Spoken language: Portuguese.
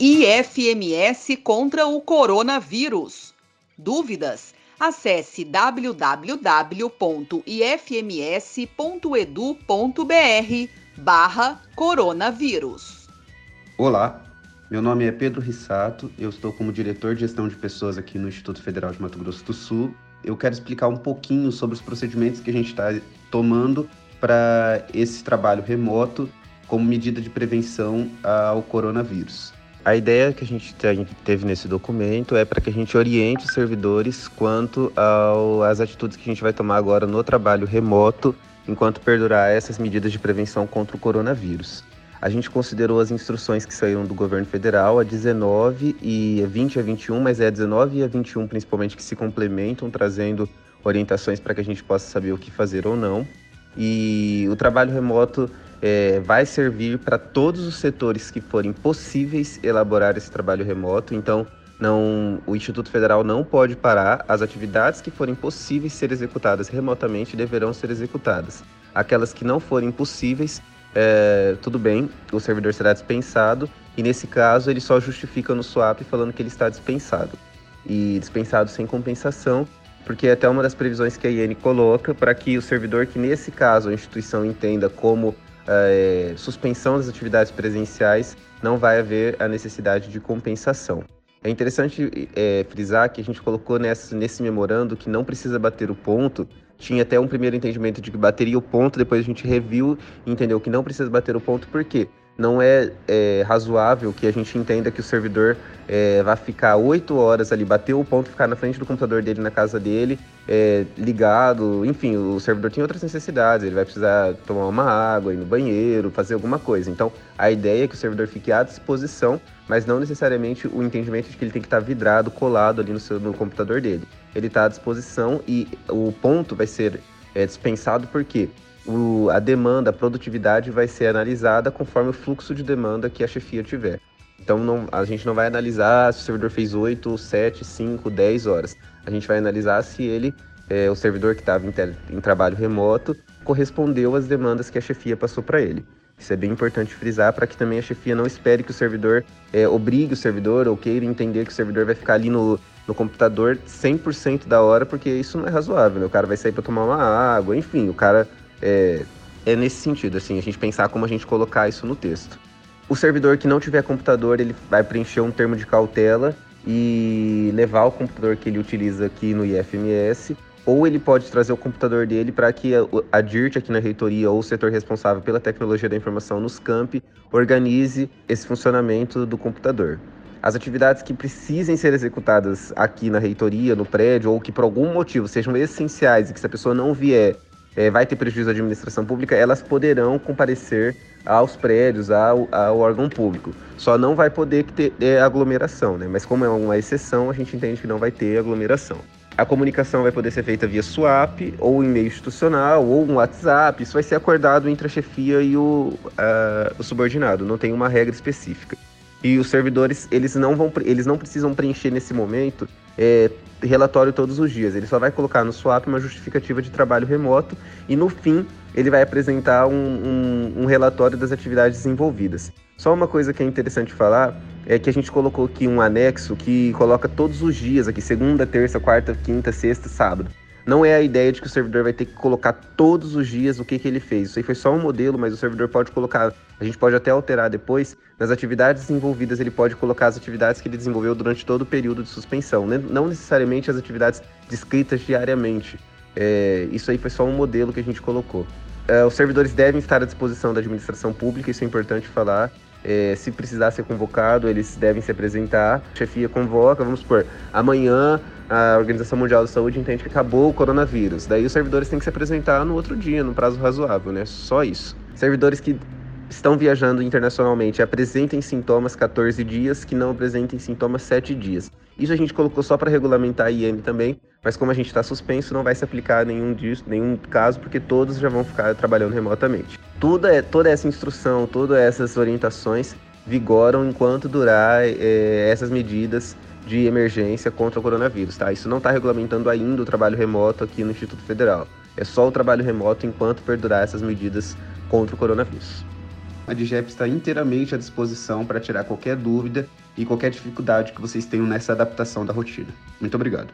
IFMS contra o coronavírus. Dúvidas? Acesse www.ifms.edu.br barra coronavírus. Olá, meu nome é Pedro Rissato, eu estou como diretor de gestão de pessoas aqui no Instituto Federal de Mato Grosso do Sul. Eu quero explicar um pouquinho sobre os procedimentos que a gente está tomando para esse trabalho remoto como medida de prevenção ao coronavírus. A ideia que a gente teve nesse documento é para que a gente oriente os servidores quanto às atitudes que a gente vai tomar agora no trabalho remoto, enquanto perdurar essas medidas de prevenção contra o coronavírus. A gente considerou as instruções que saíram do governo federal, a 19 e a 20 a 21, mas é a 19 e a 21 principalmente que se complementam, trazendo orientações para que a gente possa saber o que fazer ou não. E o trabalho remoto é, vai servir para todos os setores que forem possíveis elaborar esse trabalho remoto. Então, não, o Instituto Federal não pode parar. As atividades que forem possíveis ser executadas remotamente deverão ser executadas. Aquelas que não forem possíveis, é, tudo bem, o servidor será dispensado. E nesse caso, ele só justifica no swap falando que ele está dispensado. E dispensado sem compensação, porque é até uma das previsões que a IN coloca para que o servidor que nesse caso a instituição entenda como é, suspensão das atividades presenciais, não vai haver a necessidade de compensação. É interessante é, frisar que a gente colocou nesse memorando que não precisa bater o ponto. Tinha até um primeiro entendimento de que bateria o ponto, depois a gente reviu e entendeu que não precisa bater o ponto, por quê? Não é, é, razoável que a gente entenda que o servidor é, vai ficar oito horas ali, bater o ponto, ficar na frente do computador dele na casa dele, é, ligado. Enfim, o servidor tem outras necessidades, ele vai precisar tomar uma água, ir no banheiro, fazer alguma coisa. Então, a ideia é que o servidor fique à disposição, mas não necessariamente o entendimento de que ele tem que estar vidrado, colado ali no, seu, no computador dele. Ele está à disposição e o ponto vai ser é, dispensado porque o, a demanda, a produtividade vai ser analisada conforme o fluxo de demanda que a chefia tiver. Então não, a gente não vai analisar se o servidor fez 8, 7, 5, 10 horas. A gente vai analisar se ele, é, o servidor que estava em, em, trabalho remoto, correspondeu às demandas que a chefia passou para ele. Isso é bem importante frisar para que também a chefia não espere que o servidor é, obrigue o servidor ou queira entender que o servidor vai ficar ali no, no computador 100% da hora, porque isso não é razoável. Né? O cara vai sair para tomar uma água, enfim, o cara é, é nesse sentido, assim, a gente pensar como a gente colocar isso no texto. O servidor que não tiver computador, ele vai preencher um termo de cautela e levar o computador que ele utiliza aqui no IFMS, ou ele pode trazer o computador dele para que a, DIRT aqui na reitoria ou o setor responsável pela tecnologia da informação nos campi organize esse funcionamento do computador. As atividades que precisem ser executadas aqui na reitoria, no prédio, ou que por algum motivo sejam essenciais e que se a pessoa não vier é, vai ter prejuízo à administração pública, elas poderão comparecer aos prédios, ao, ao órgão público. Só não vai poder ter é, aglomeração, né? Mas como é uma exceção, a gente entende que não vai ter aglomeração. A comunicação vai poder ser feita via swap, ou e-mail institucional, ou um WhatsApp. Isso vai ser acordado entre a chefia e o, o subordinado, não tem uma regra específica. E os servidores, eles não, vão, eles não precisam preencher nesse momento é, relatório todos os dias. Ele só vai colocar no swap uma justificativa de trabalho remoto e no fim ele vai apresentar um, um, um, relatório das atividades desenvolvidas. Só uma coisa que é interessante falar é que a gente colocou aqui um anexo que coloca todos os dias aqui, segunda, terça, quarta, quinta, sexta, sábado. Não é a ideia de que o servidor vai ter que colocar todos os dias o que, que ele fez. Isso aí foi só um modelo, mas o servidor pode colocar, a gente pode até alterar depois, nas atividades desenvolvidas, ele pode colocar as atividades que ele desenvolveu durante todo o período de suspensão, né? não necessariamente as atividades descritas diariamente. É, isso aí foi só um modelo que a gente colocou. É, os servidores devem estar à disposição da administração pública, isso é importante falar. É, se precisar ser convocado, eles devem se apresentar. A chefia convoca, vamos supor, amanhã a Organização Mundial da Saúde entende que acabou o coronavírus. Daí os servidores têm que se apresentar no outro dia, no prazo razoável, né? Só isso. Servidores que estão viajando internacionalmente apresentem sintomas 14 dias, que não apresentem sintomas 7 dias. Isso a gente colocou só para regulamentar a IM também, mas como a gente está suspenso, não vai se aplicar nenhum disso, nenhum caso, porque todos já vão ficar trabalhando remotamente. É, toda essa instrução, todas essas orientações vigoram enquanto durar é, essas medidas de emergência contra o coronavírus, tá? Isso não está regulamentando ainda o trabalho remoto aqui no Instituto Federal. É só o trabalho remoto enquanto perdurar essas medidas contra o coronavírus. a DGEP está inteiramente à disposição para tirar qualquer dúvida e qualquer dificuldade que vocês tenham nessa adaptação da rotina. Muito obrigado.